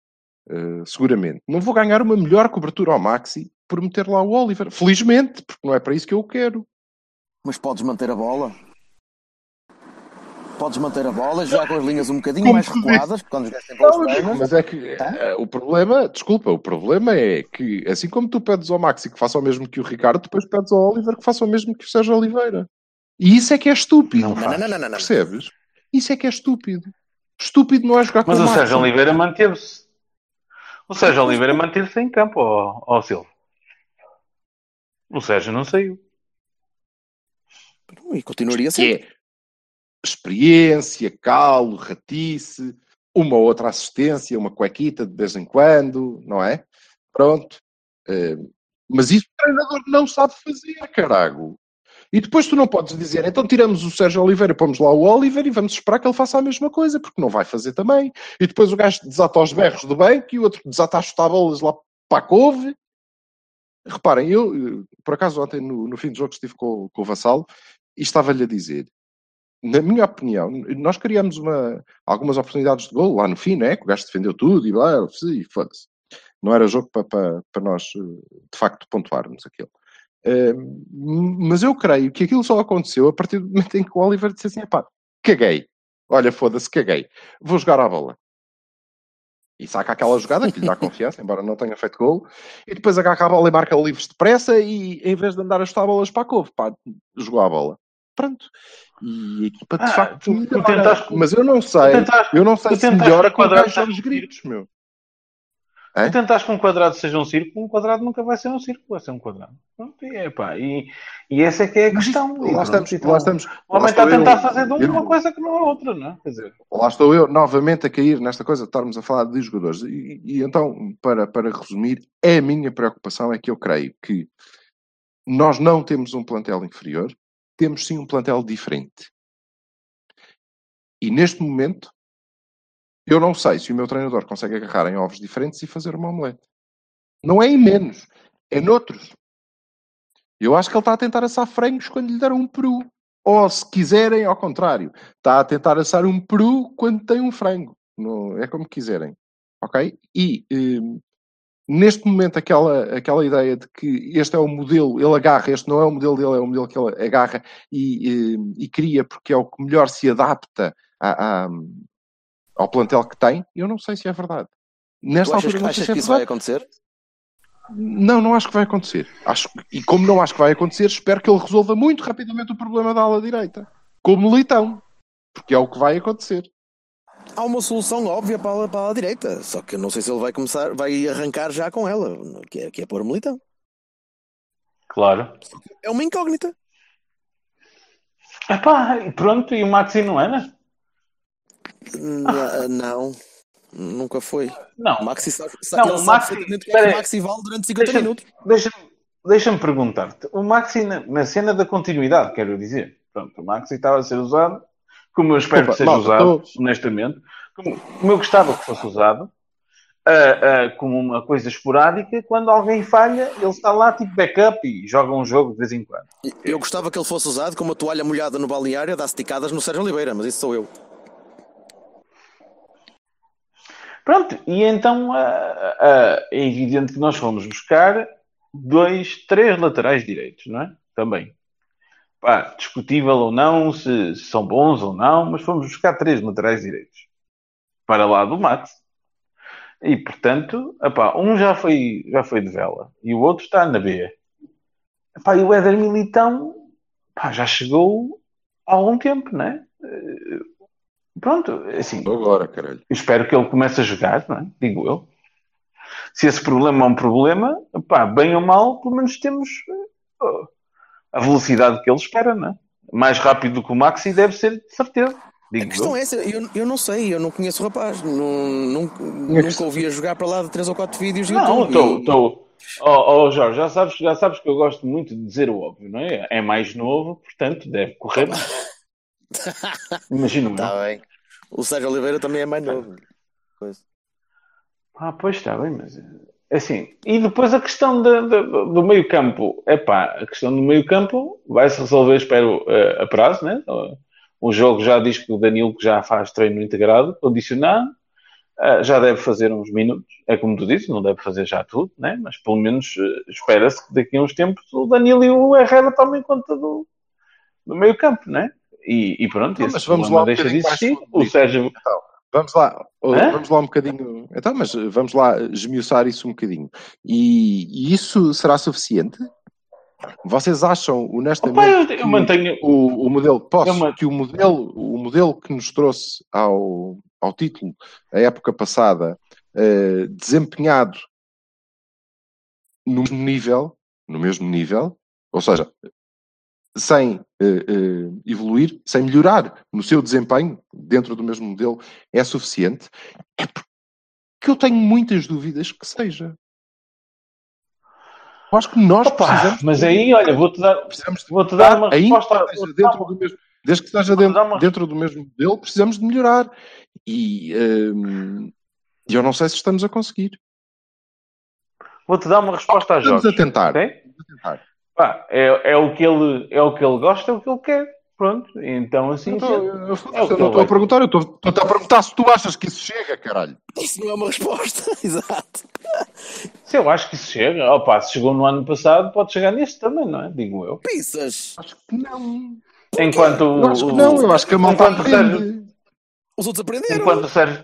Uh, seguramente. Não vou ganhar uma melhor cobertura ao Maxi por meter lá o Oliver. Felizmente, porque não é para isso que eu o quero. Mas podes manter a bola. Podes manter a bola, já com as linhas um bocadinho Como mais recuadas, quando os gajos têm bolas Não, pernas. mas é que eh, o problema, desculpa, o problema é que assim como tu pedes ao Maxi que faça o mesmo que o Ricardo, depois pedes ao Oliver que faça o mesmo que o Sérgio Oliveira. E isso é que é estúpido. Não Não, não, não, não. Percebes? Isso é que é estúpido. Estúpido não é jogar Mas com o o Maxi. Sérgio Oliveira manteve-se. O Sérgio Oliveira manteve-se em campo, ó, ó Silva. O Sérgio não saiu. E continuaria sempre. é experiência, calo, ratice, uma ou outra assistência, uma cuequita de vez em quando, não é? Pronto. Eh, mas isso o treinador não sabe fazer, carago. E depois tu não podes dizer, então tiramos o Sérgio Oliveira, pomos lá o Oliver e vamos esperar que ele faça a mesma coisa, porque não vai fazer também. E depois o gajo desata os berros do banco e o outro desata as tábuas lá para a couve. Reparem, eu, eh, por acaso, ontem no, no fim do jogo estive com, com o Vassalo e estava-lhe a dizer, na minha opinião, nós criamos uma, algumas oportunidades de gol lá no fim, né? Que o gajo defendeu tudo e blá, e foda-se. Não era jogo para, para, para nós, eh, de facto, pontuarmos aquilo. Eh, mas eu creio que aquilo só aconteceu a partir do momento em que o Oliver disse assim: pá, caguei. Olha, foda-se, caguei. Vou jogar à bola. E saca aquela jogada que lhe dá confiança, embora não tenha feito gol. E depois agarra a bola e marca livres depressa. E em vez de andar a chutar bolas para a couve, pá, jogou a bola. Pronto. E a equipa de Ah, facto. tu- tu tentaste- mas eu não sei. tentaste, Eu não sei se melhora com o enquadrar- gajo aos gritos, meu. Tu tentaste que um quadrado seja um círculo, um quadrado nunca vai ser um círculo, vai ser um quadrado. Pronto, e, é, e, e essa é que é a Mas questão. E lá, estamos, então, lá estamos. O homem está a tentar eu- fazer de eu- uma coisa que não é outra, não é? Quer dizer, Lá estou eu novamente a cair nesta coisa de estarmos a falar de jogadores. E, e então, para, para resumir, a minha preocupação é que eu creio que nós não temos um plantel inferior, temos sim um plantel diferente. E neste momento, eu não sei se o meu treinador consegue agarrar em ovos diferentes e fazer uma omelete. Não é em menos, é noutros. Eu acho que ele está a tentar assar frangos quando lhe deram um peru. Ou, se quiserem, ao contrário, está a tentar assar um peru quando tem um frango. Não, é como quiserem. Ok? E hum, neste momento, aquela, aquela ideia de que este é o modelo, ele agarra, este não é o modelo dele, é o modelo que ele agarra e, hum, e cria porque é o que melhor se adapta a- a- ao plantel que tem, eu não sei se é verdade. Nesta Tu achas, altura, achas se é que isso vai acontecer? Não, não acho que vai acontecer. Acho, e como não acho que vai acontecer, espero que ele resolva muito rapidamente o problema da ala direita. Como militão. Porque é o que vai acontecer. Há uma solução óbvia para a, para a direita, só que eu não sei se ele vai começar, vai arrancar já com ela, que é, que é pôr militão. claro. É uma incógnita. Epá, e pronto, e o Maxi não era? N- não, nunca foi. Não. O Maxi sabe, Não, o sabe Maxi- que é que o Maxi vale durante 50 Deixa-me minutos. deixa deixa perguntar-te. O Maxi, na, na cena da continuidade, quero dizer. Pronto, o Maxi estava a ser usado como eu espero Desculpa, que seja malta, usado, tô- honestamente, como, como eu gostava que fosse usado, ah, ah, como uma coisa esporádica, quando alguém falha, ele está lá tipo backup e joga um jogo de vez em quando. Eu gostava que ele fosse usado como uma toalha molhada no balneário a dar esticadas no Sérgio Oliveira, mas isso sou eu. Pronto, e então ah, ah, é evidente que nós fomos buscar dois, três laterais direitos, não é? Também. Pá, discutível ou não, se, se são bons ou não, mas fomos buscar três laterais direitos para lá do Max. E portanto, epá, um já foi, já foi de vela e o outro está na B. Epá, e o Éder Militão pá, já chegou há algum tempo, não é? Eh, Pronto, assim, Agora, caralho. espero que ele comece a jogar, não é? Digo eu. Se esse problema é um problema, pá, bem ou mal, pelo menos temos eh, a velocidade que ele espera, não é? Mais rápido do que o Maxi deve ser, de certeza. A Digo questão eu. é essa, eu, eu não sei, eu não conheço o rapaz, não, nunca, Minha nunca questão- ouvi a jogar para lá de 3 ou 4 vídeos de Não, YouTube. estou. e- estou- Oh, oh, Jorge, já sabes, já sabes que eu gosto muito de dizer o óbvio, não é? É mais novo, portanto, deve correr. Imagino. Tá bem. O Sérgio Oliveira também é mais novo. Coisa. Ah, pois está bem, mas é assim. E depois a questão da- da- do meio campo. É pá, a questão do meio campo vai-se resolver, espero, eh, a prazo, né? O jogo já diz que o Danilo que já faz treino integrado, condicionado, eh, já deve fazer uns minutos. É como tu disse, não deve fazer já tudo, né? Mas pelo menos eh, espera-se que daqui a uns tempos o Danilo e o Herrera tomem conta do, do meio campo, né? E, e pronto, Não, mas vamos lá um deixa de existir. O. Sérgio, Então, vamos lá, oh, Hã? vamos lá um bocadinho. Então, mas eh, vamos lá esmiuçar isso um bocadinho. E, e isso será suficiente? Vocês acham, honestamente, Opa, eu, mantenho. o, o modelo, posso, Eu que o modelo, o modelo que nos trouxe ao, ao título a época passada, eh, desempenhado no mesmo nível, no mesmo nível, ou seja, sem eh, eh, evoluir, sem melhorar no seu desempenho dentro do mesmo modelo, é suficiente? É porque eu tenho muitas dúvidas que seja. Eu acho que nós Opa, precisamos. mas aí, olha, vou-te dar, precisamos de vou-te dar uma resposta. dentro do mesmo, desde que esteja dentro, uma- dentro do mesmo modelo, precisamos de melhorar. E hum, eu não sei se estamos a conseguir. Vou-te dar uma resposta a Estamos Jorge. a tentar. ok? Estamos a tentar. Pá, é, é, o que ele, é o que ele gosta, é o que ele quer. Pronto, então assim. Eu É não estou vai. a perguntar, eu estou- a perguntar se tu achas que isso chega, caralho. Isso não é uma resposta, exato. Se eu acho que isso chega, opa, se chegou no ano passado, pode chegar neste também, não é? Digo eu. Pisas. Acho que não. Enquanto Eu acho que o- não, eu acho que a malta aprende. Os outros aprenderam. enquanto o Sérgio,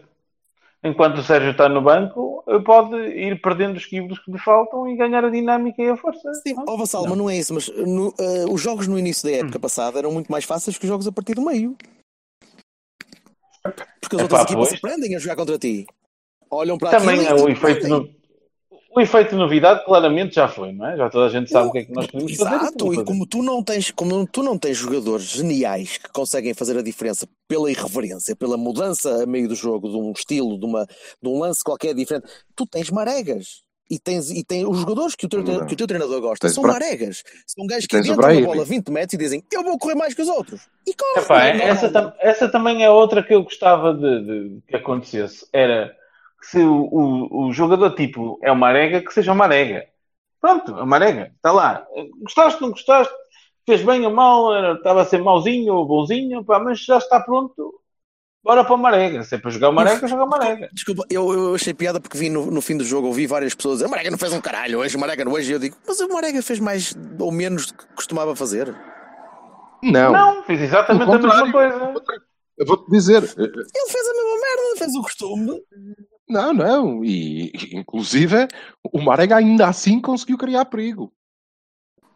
enquanto o Sérgio está no banco, pode ir perdendo os quilos que lhe faltam e ganhar a dinâmica e a força. Sim, ó Vassal, mas não é isso. Mas no, eh, os jogos no início da Hum. época passada eram muito mais fáceis que os jogos a partir do meio. Porque as Epá, outras equipas pois. aprendem a jogar contra ti. Olham para Também é o efeito, aprendem. O efeito novidade claramente já foi, não é? Já toda a gente sabe o que é que nós podemos fazer. e Exato, como e fazer. como tu não tens, como tu não tens jogadores geniais que conseguem fazer a diferença pela irreverência, pela mudança a meio do jogo, de um estilo, de, uma, de um lance qualquer diferente, tu tens maregas. E tens, e tens os jogadores que o teu, Não. que o teu treinador gosta Tens são maregas. São gajos que entram na Brahimi. bola 20 metros e dizem eu vou correr mais que os outros. E corre. Epá, é essa, tam- essa também é outra que eu gostava de, de que acontecesse. Era se o, o, o jogador tipo é uma arega, que seja uma arega. Pronto, a marega, está lá. Gostaste, não gostaste? Fez bem ou mal? Estava a ser mauzinho ou bonzinho? Pá, mas já está pronto. Bora para o Marega. Se é para jogar o Marega, joga o Marega. Desculpa, eu, eu achei piada porque vi no, no fim do jogo, ouvi várias pessoas dizer o Marega não fez um caralho hoje, o Marega não hoje. E eu digo, mas o Marega fez mais ou menos do que costumava fazer. Não. Não, fiz exatamente a mesma coisa. Eu vou-te dizer. eh, Ele fez a mesma merda, fez o costume. Não, não. E, inclusive, o Marega ainda assim conseguiu criar perigo.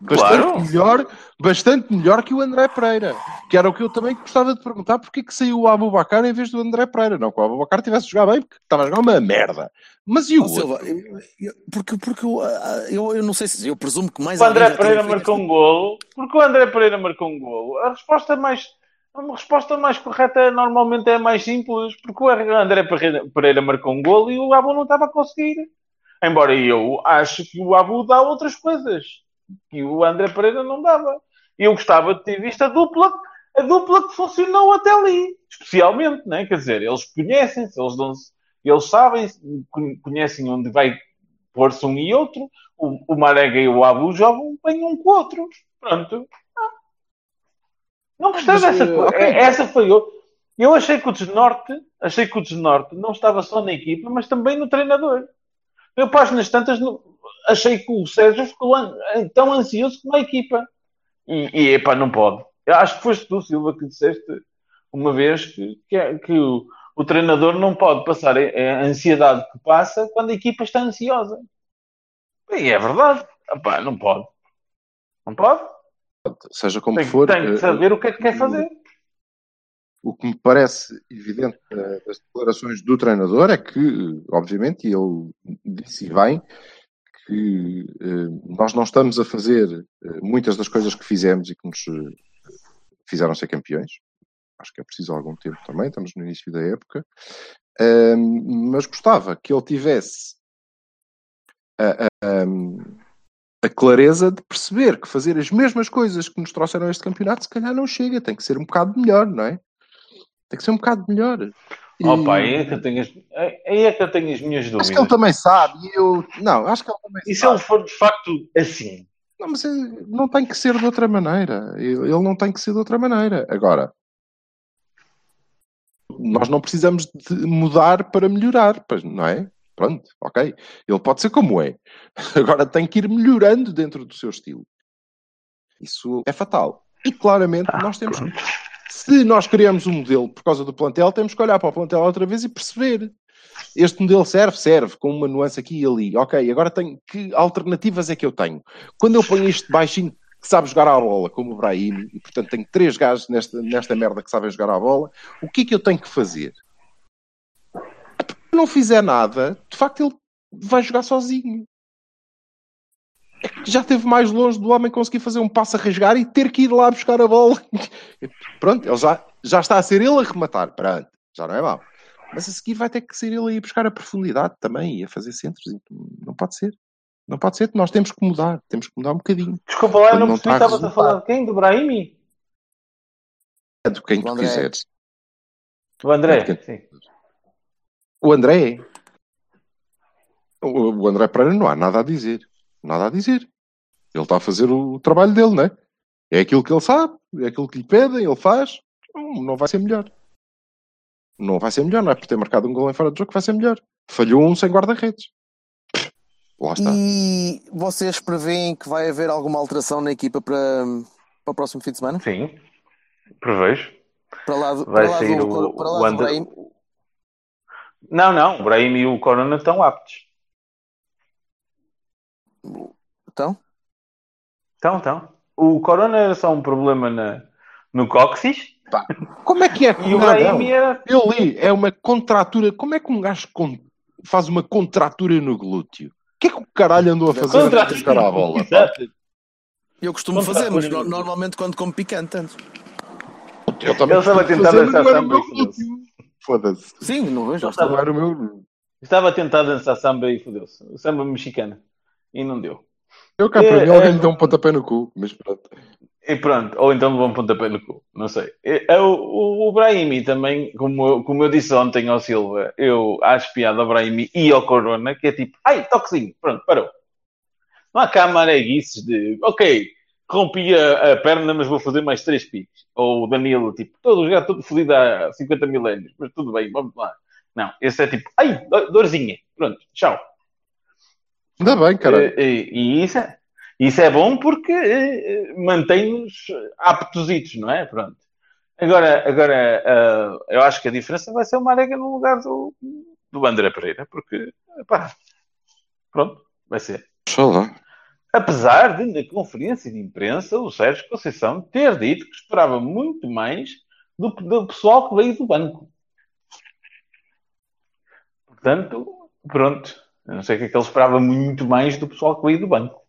Bastante Claro. melhor, bastante melhor que o André Pereira. Que era o que eu também gostava de perguntar porque é que saiu o Abubacar em vez do André Pereira. Não que o Abubacar tivesse a jogar bem, porque estava a jogar uma merda. Mas e o Ó, outro? Eu- eu- porque, porque eu, ah, eu, eu não sei se eu presumo que mais O André Pereira marcou um golo. Porque o André Pereira marcou um golo. A resposta mais. A resposta mais correta normalmente é mais simples, porque o André Pereira- marcou um golo e o Abu não estava a conseguir. Embora eu acho que o Abu dá outras coisas que o André Pereira não dava. Eu gostava de ter visto a dupla, a dupla que funcionou até ali, especialmente, né? Quer dizer, eles conhecem-se, eles, eles sabem, con- conhecem onde vai pôr-se um e outro. O, o Marega e o Abu jogam bem um com o outro. Pronto. Não gostei Mas, dessa eh, coisa. ok. Essa foi eu. Eu achei que o desnorte, achei que o desnorte não estava só na equipa, mas também no treinador. Eu, páginas tantas, achei que o Sérgio ficou tão ansioso como a equipa. E, e epá, não pode. Eu acho que foste tu, Silva, que disseste uma vez que, que, é- que o, o treinador não pode passar a, a ansiedade que passa quando a equipa está ansiosa. E é verdade. Epá, não pode. Não pode. Seja como Tem, for, tem que eh, saber o que é que quer fazer. o que me parece evidente eh, das declarações do treinador é que, obviamente, e ele disse bem, que eh, nós não estamos a fazer muitas das coisas que fizemos e que nos fizeram ser campeões. Acho que é preciso algum tempo também, estamos no início da época. Mas gostava que ele tivesse a, a- a clareza de perceber que fazer as mesmas coisas que nos trouxeram a este campeonato se calhar não chega, tem que ser um bocado melhor, não é? Tem que ser um bocado melhor. E- Opa, aí é que eu tenho as, aí é que eu tenho as minhas Acho que ele dúvidas. também sabe. E eu... Não, acho que ele também E se sabe. ele for de facto assim? Não, mas não tem que ser de outra maneira. Ele não tem que ser de outra maneira. Agora, nós não precisamos de mudar para melhorar, pois, não é? Pronto, ok. Ele pode ser como é. Agora tem que ir melhorando dentro do seu estilo. Isso é fatal. E claramente nós temos que se nós criamos um modelo por causa do plantel, temos que olhar para o plantel outra vez e perceber. Este modelo serve? Serve, com uma nuance aqui e ali. Ok, agora tenho que alternativas é que eu tenho? Quando eu ponho este baixinho que sabe jogar à bola, como o Brahim, e portanto tenho três gajos nesta, nesta merda que sabem jogar à bola, o que é que eu tenho que fazer? Se não fizer nada, de facto ele vai jogar sozinho. É que já esteve mais longe do homem conseguir fazer um passo a rasgar e ter que ir lá buscar a bola. Pronto, ele já, já está a ser ele a rematar. Pronto, já não é mau. Mas a seguir vai ter que ser ele a ir buscar a profundidade também e a fazer centros. Não pode ser. Não pode ser. Nós temos que mudar. Temos que mudar um bocadinho. Desculpa lá, eu não não percebi. a Estavas a falar de quem? Do Brahimi? É do quem O tu André. quiseres. Do André? É de Sim. O André. O, o André Pereira não há nada a dizer. Nada a dizer. Ele está a fazer o trabalho dele, não é? É aquilo que ele sabe, é aquilo que lhe pedem, ele faz. Não, não vai ser melhor. Não vai ser melhor, não é por ter marcado um gol em fora de jogo que vai ser melhor. Falhou um sem guarda-redes. Lá está. E vocês preveem que vai haver alguma alteração na equipa para, para o próximo fim de semana? Sim. Prevejo. Para lá do, Vai para lá sair do, o, para lá o do André. Não, não. O Brahim e o Corona estão aptos. Então? Estão, estão. O Corona era só um problema na, no cóccix Como é que é? e o Brahim era. Eu li, é uma contratura. Como é que um gajo con- faz uma contratura no glúteo? O que é que o caralho andou a fazer Contra- a buscar a bola? pá? Exato. Eu costumo Contra- fazer, mas no- normalmente quando como picante antes. Eu também Ele estava a tentar fazer, dançar mas não era o meu glúteo. Foda-se. Sim, não vejo. Estava- o meu. Estava a tentar dançar samba e fodeu-se. O samba mexicano. E não deu. Eu cá para É, mim, alguém é- lhe deu um pontapé no cu, mas pronto. E pronto, ou então levou um pontapé no cu, não sei. E- é O, o, o Brahimi também, como eu, como eu disse ontem ao Silva, eu acho piada ao Brahimi e ao Corona, que é tipo, ai, toquezinho, pronto, parou. Não há cá maneguices de, ok, rompi a, a perna, mas vou fazer mais três piques. Ou o Danilo, tipo, todo já todo fodido há 50 mil anos, mas tudo bem, vamos lá. Não, esse é tipo, ai, do- dorzinha, pronto, tchau. Ainda bem, cara. E, e- e isso, é, isso é bom porque eh, eh, mantém-nos aptositos, não é? Pronto. Agora, agora eh, eu acho que a diferença vai ser o Marega no lugar do, do André Pereira, porque, pá, pronto, vai ser. Oxalá. Apesar de, na conferência de imprensa, o Sérgio Conceição ter dito que esperava muito mais do, do pessoal que veio do banco. Portanto, pronto. Eu não sei o que é que ele esperava muito mais do pessoal que veio do banco.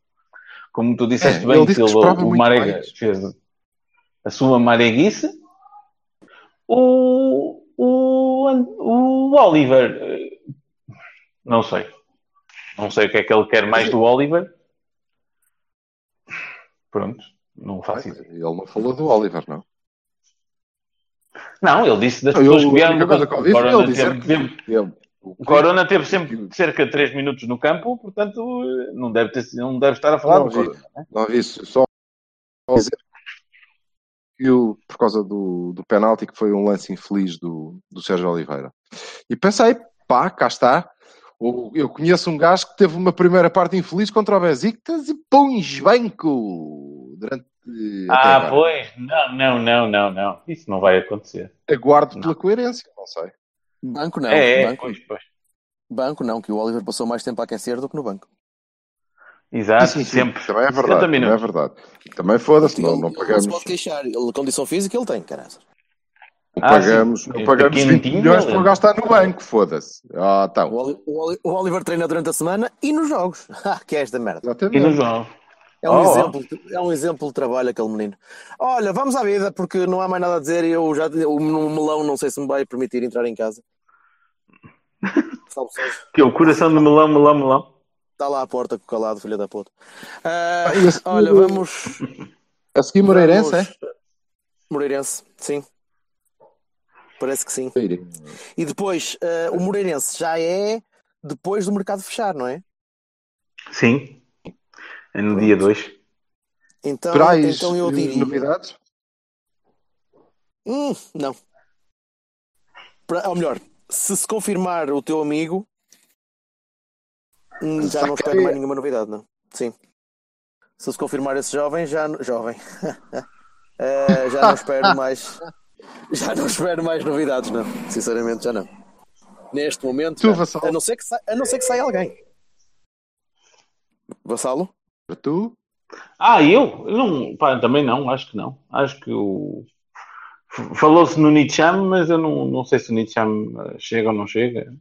Como tu disseste É, bem, ele disse que ele- o Marega fez a sua mareguice. O, o, o Oliver, eh, não sei. Não sei o que é que ele quer mais do Oliver. Pronto, não faço ideia. Ele não falou do Oliver, não. Não, ele disse das Não, pessoas eu- que vieram do banco. eu O Corona teve- que- teve- Ele- o Corona teve sempre cerca de 3 minutos no campo, portanto, não deve, ter, não deve estar a falar Não do. Corona. né? Não, isso, só dizer que por causa do, do penalti, que foi um lance infeliz do, do Sérgio Oliveira. E pensei, pá, cá está. Eu conheço um gajo que teve uma primeira parte infeliz contra o Besiktas e pões banco durante. Ah, agora. pois. Não, não, não, não, não. Isso não vai acontecer. Aguardo pela coerência, não sei. Banco não. é, é, banco, pois, pois. banco não, que o Oliver passou mais tempo a aquecer do que no banco. Exato, Sim, sim, sempre. Também é 70 verdade. Também é verdade. Também foda-se, não, não pagamos. se pode queixar. Ele, condição física ele tem, caralho. Não Ah, pagamos, não pagamos 20 quentinho, milhões ele- para gastar no banco, foda-se. Ah, O. Oli- o Oli- o Oliver treina durante a semana e nos jogos. Ah, que é esta merda. E no Exatamente. É um, Oh, oh. exemplo, é um exemplo de trabalho aquele menino. Olha, vamos à vida, porque não há mais nada a dizer e eu já o melão não sei se me vai permitir entrar em casa. Que é o coração do melão, melão, melão. Está lá à porta com o calado, filha da puta. Ah, Ah, e esse- olha, vamos. A seguir Moreirense, vamos- é? Moreirense, sim. Parece que sim. E depois, ah, o Moreirense já é depois do mercado fechar, não é? Sim. É no dia 2. Então, então eu diria. novidades? Hum, não. Pra- ou melhor, se se confirmar o teu amigo, hum, já não espero mais nenhuma novidade, não. Sim. Se se confirmar esse jovem, já jovem. Eh, já não espero mais. Já não espero mais novidades, não. Sinceramente, já não. Neste momento, Tu, já. A não ser que sa... a não ser que saia alguém. Vassalo? Para tu? Ah, eu? Não, pá, também não, acho que não. Acho que o. Falou-se no Nicham, mas eu não, não sei se o Nicham eh, chega ou não chega.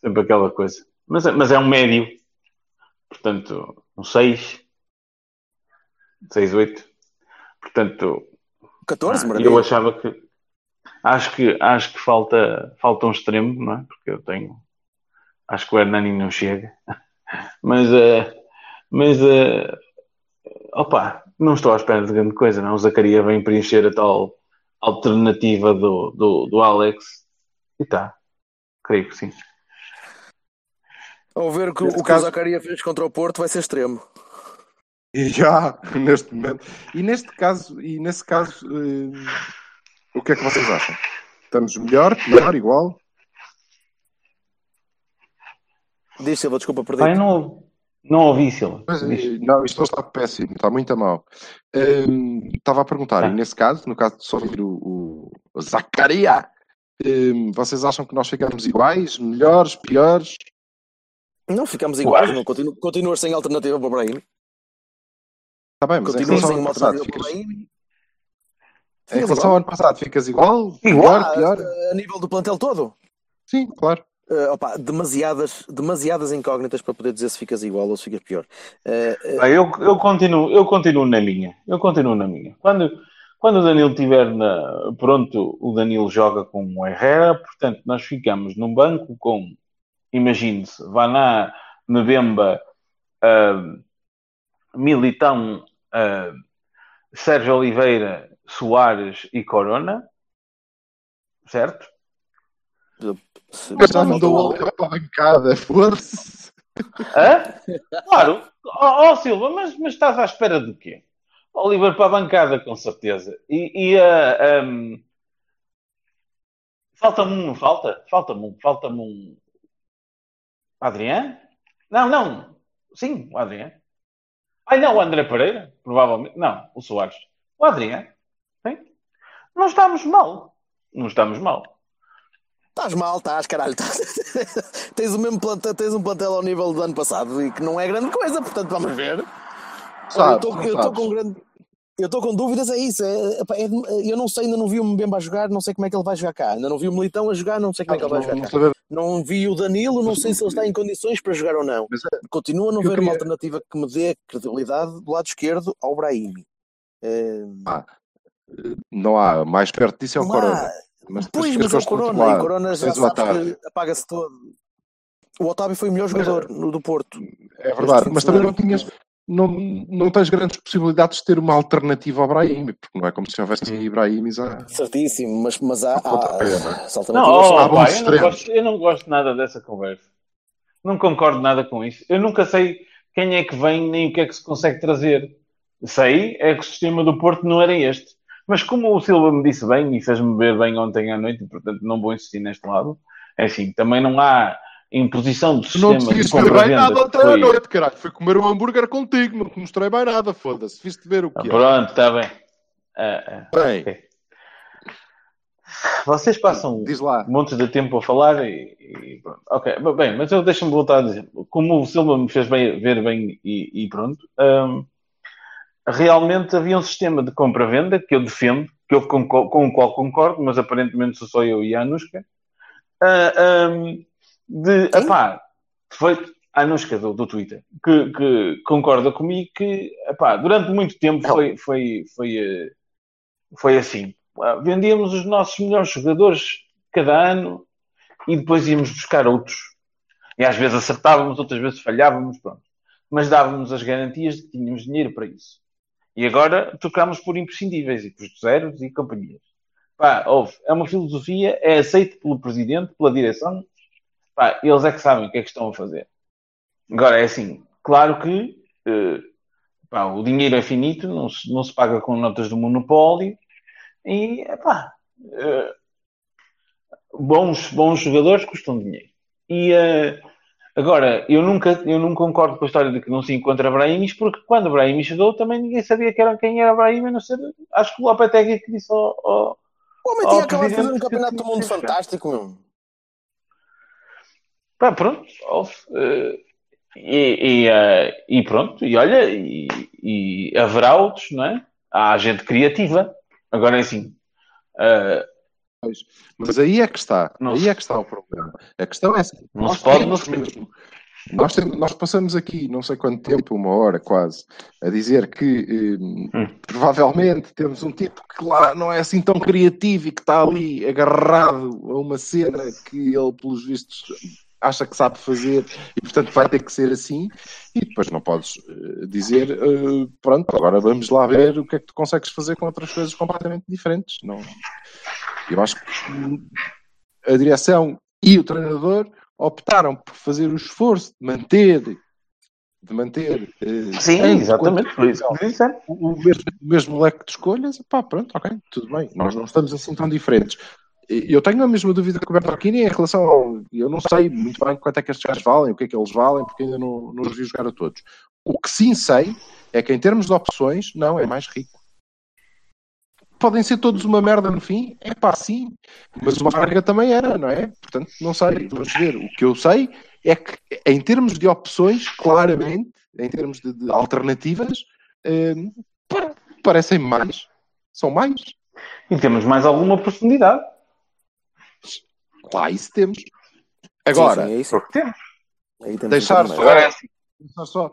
Sempre aquela coisa. Mas, é- mas é um médio. Portanto, um 6. 6, 8. Portanto, 14, ah, maravilha. eu achava que. Acho que, acho que falta, falta um extremo, não é? Porque eu tenho. Acho que o Hernani não chega. Mas. eh, mas. eh, opa, não estou à espera de grande coisa, não. O Zacaria vem preencher a tal alternativa do, do, do Alex e tá. Creio que sim. Ao ver o que, Neste o que caso- o Zacaria fez contra o Porto, vai ser extremo. E já, neste momento. E neste caso, e nesse caso, eh, o que é que vocês acham? Estamos melhor, pior, igual? Diz Silva, desculpa, perdi. Pai, não, não ouvi, Silva. Eh, não, isto está péssimo, está muito a mal. Ehm, estava a perguntar, Tá. e nesse caso, no caso de só ouvir o, o Zacaria, ehm, vocês acham que nós ficamos iguais, melhores, piores? Não, ficamos iguais, Ué. não. Continu, continuas sem alternativa para o Brahim. Está bem, mas em Continuas relação sem ao ano uma passado, alternativa para o ficas, Brahim. em relação igual. ao ano passado, ficas igual, Igual, melhor, pior? A, a nível do plantel todo. Sim, claro. Eh, opa, demasiadas, demasiadas incógnitas para poder dizer se ficas igual ou se ficas pior. Eh, eh, Bem, eu, eu, continuo, eu continuo na minha. Eu continuo na minha. Quando, quando o Danilo estiver na- pronto, o Danilo joga com o Herrera, portanto, nós ficamos num banco com, imagine-se, Vaná, Mbemba, ah, Militão, Sérgio Oliveira, Soares e Corona, certo? Se- Mas já falta me dou o a olhar para a bancada, foda-se. Hã? Claro, ó ó, Silva, mas, mas estás à espera de quê? Oliver para a bancada, com certeza. E, e ah, ahm, falta-me um, falta? Falta-me um, falta-me um. Adriano? Não, não. Sim, o Adriano. Ai, não, o André Pereira, provavelmente. Não, o Soares. O Adriano. Sim. Não estamos mal. Não estamos mal. Estás mal, estás, caralho. estás- tens, o mesmo plantel, tens um plantel ao nível do ano passado e que não é grande coisa, portanto vamos ver. eu Sabes, estou eu com grande. Eu estou com dúvidas, é isso. é- é eu não sei, ainda não vi o Mbemba a jogar, não sei como é que ele vai jogar cá. Ainda não vi o Militão a jogar, não sei como é que ele vai jogar cá. Não vi o Danilo, não sei se ele está em condições para jogar ou não. é- Continuo a não ver uma alternativa que me dê credibilidade do lado esquerdo ao Brahimi. Eh, não há. Mais perto disso é o Corona. Mas depois Pois, mas é o Corona, e o Corona já sabes apaga-se todo. O Otávio foi o melhor jogador no, do Porto. É verdade, mas também não tinhas, não, não tens grandes possibilidades de ter uma alternativa ao Brahim, porque não é como se houvesse Ibrahimis a. Certíssimo, mas, mas há, há, não é? Não, alternativas oh, há pá, eu, não gosto, eu não gosto nada dessa conversa. Não concordo nada com isso. Eu nunca sei quem é que vem nem o que é que se consegue trazer. Sei é que o sistema do Porto não era este. Mas como o Silva me disse bem e fez-me ver bem ontem à noite, e portanto não vou insistir neste lado, é assim, também não há imposição do Tu não sistema de decidiste ver bem nada ontem à noite, caralho. Fui comer um hambúrguer contigo, não te mostrei bem nada, foda-se. Viste ver o Ah, que é. Pronto, está bem. Ah, ah. Bem, ok. Vocês passam diz lá. montes de tempo a falar e, e pronto. Ok, bem, mas eu deixa-me voltar a dizer. Como o Silva me fez bem- ver bem e, e pronto, hum, realmente havia um sistema de compra-venda que eu defendo, que eu concor- com o qual concordo, mas aparentemente sou só eu e a Anushka, ah, hum, de, Quem? epá, foi a Anushka do, do Twitter, que, que concorda comigo que, epá, durante muito tempo foi, foi, foi, eh, foi assim. Ah, Vendíamos os nossos melhores jogadores cada ano e depois íamos buscar outros. E às vezes acertávamos, outras vezes falhávamos, pronto. Mas dávamos as garantias de que tínhamos dinheiro para isso. E agora trocamos por imprescindíveis e por zeros e companhias. Pá, houve. É uma filosofia, é aceito pelo presidente, pela direção. Pá, eles é que sabem o que é que estão a fazer. Agora, é assim, claro que eh, pá, o dinheiro é finito, não se, não se paga com notas do monopólio. E, epá, eh, bons, bons jogadores custam dinheiro. E eh, agora, eu nunca, eu não concordo com a história de que não se encontra Brahimis, porque quando Brahimi chegou também ninguém sabia que era, quem era Brahimi, a não ser, acho que o Lopetegui que disse ao, ao- O homem tinha acabado de fazer um campeonato do mundo fantástico, meu. Pá, pronto, eh, e, e, eh, e pronto, e olha, e, e haverá outros, não é? Há gente criativa. Agora é assim, eh, Mas aí é que está. Não aí é que está o problema. A questão é assim. Não nós se pode, mesmo- Nós, temos- nós passamos aqui não sei quanto tempo, uma hora quase, a dizer que hum, Hum. provavelmente temos um tipo que lá não é assim tão criativo e que está ali agarrado a uma cena que ele, pelos vistos, acha que sabe fazer e, portanto, vai ter que ser assim. E depois não podes eh, dizer, eh, pronto, agora vamos lá ver o que é que tu consegues fazer com outras coisas completamente diferentes. Não, eu acho que a direção e o treinador optaram por fazer o esforço de manter de manter eh, sim, exatamente, quanto o mesmo, o mesmo leque de escolhas, pá, pronto, ok, tudo bem, nós não estamos assim tão diferentes. Eu tenho a mesma dúvida que o Bertolini em relação ao. Eu não sei muito bem quanto é que estes gajos valem, o que é que eles valem, porque ainda não, não os vi jogar a todos. O que sim sei é que em termos de opções, não, é mais rico. Podem ser todos uma merda no fim, é pá, sim. Mas o Marga também era, não é? Portanto, não sei, vamos ver. O que eu sei é que, em termos de opções, claramente, em termos de, de alternativas, eh, pá, parecem mais. São mais. E temos mais alguma profundidade. Lá isso temos. Agora, Sim, sim, é isso. Temos. Aí temos deixar só, mais. Agora é assim. Deixar só-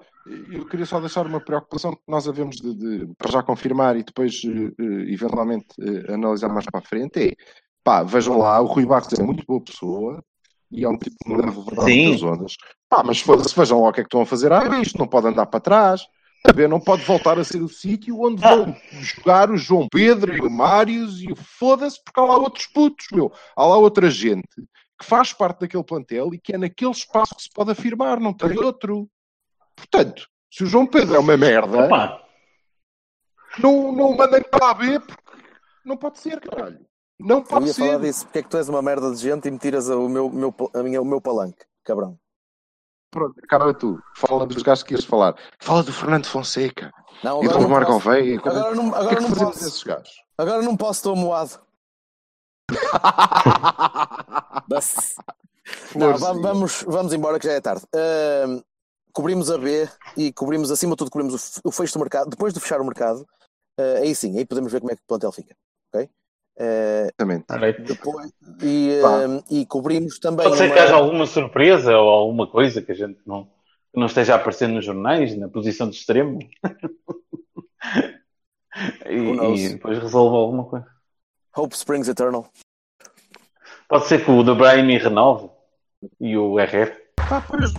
eu queria só deixar uma preocupação que nós havemos de, de- para já confirmar e depois eh, eventualmente eh, analisar mais para a frente é pá, vejam lá, o Rui Barros é muito boa pessoa e é um tipo que deve levantar Sim. muitas ondas. Pá, mas foda-se, vejam lá o que é que estão a fazer. Ah, isto não pode andar para trás. A ver, não pode voltar a ser o sítio onde vão jogar o João Pedro e o Mários e o foda-se, porque há lá outros putos, meu. Há lá outra gente que faz parte daquele plantel e que é naquele espaço que se pode afirmar, não tem outro. Portanto, se o João Pedro é uma merda, Opa, não, não o mandem para a B porque não pode ser, caralho. Não Eu pode ia ser. falar disso, porque é que tu és uma merda de gente e me tiras o meu, meu, a minha, o meu palanque, cabrão. Pronto, acaba tu. Fala dos gajos que ias falar. Fala do Fernando Fonseca Não, e do agora posso. Gouveia. Agora não, O que é agora que não fazemos posso. desses gajos? Agora não posso, estou moado. Não, vamos, vamos embora que já é tarde. Ahm, cobrimos a B e cobrimos, acima de tudo, cobrimos o, fecho do mercado. Depois de fechar o mercado, ah, aí sim, aí podemos ver como é que o plantel fica. Ok? Ah, Exatamente. Alright. depois, e, ahm, e cobrimos também. Pode ser uma- que haja alguma surpresa ou alguma coisa que a gente não, que não esteja a aparecer nos jornais, na posição de extremo. E, e depois resolva alguma coisa. Hope Springs Eternal. Pode ser que o De Bruyne renove e o RR. Pá, pois,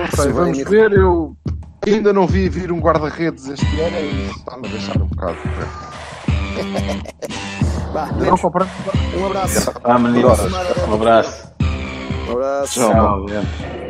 não Se sei, vamos ver. Eu, Ainda não vi vir um guarda-redes este ano e está-me a deixar um bocado. Vá, Não um abraço. Ah, meninos, Boa semana. um abraço. Um abraço. Tchau. Tchau.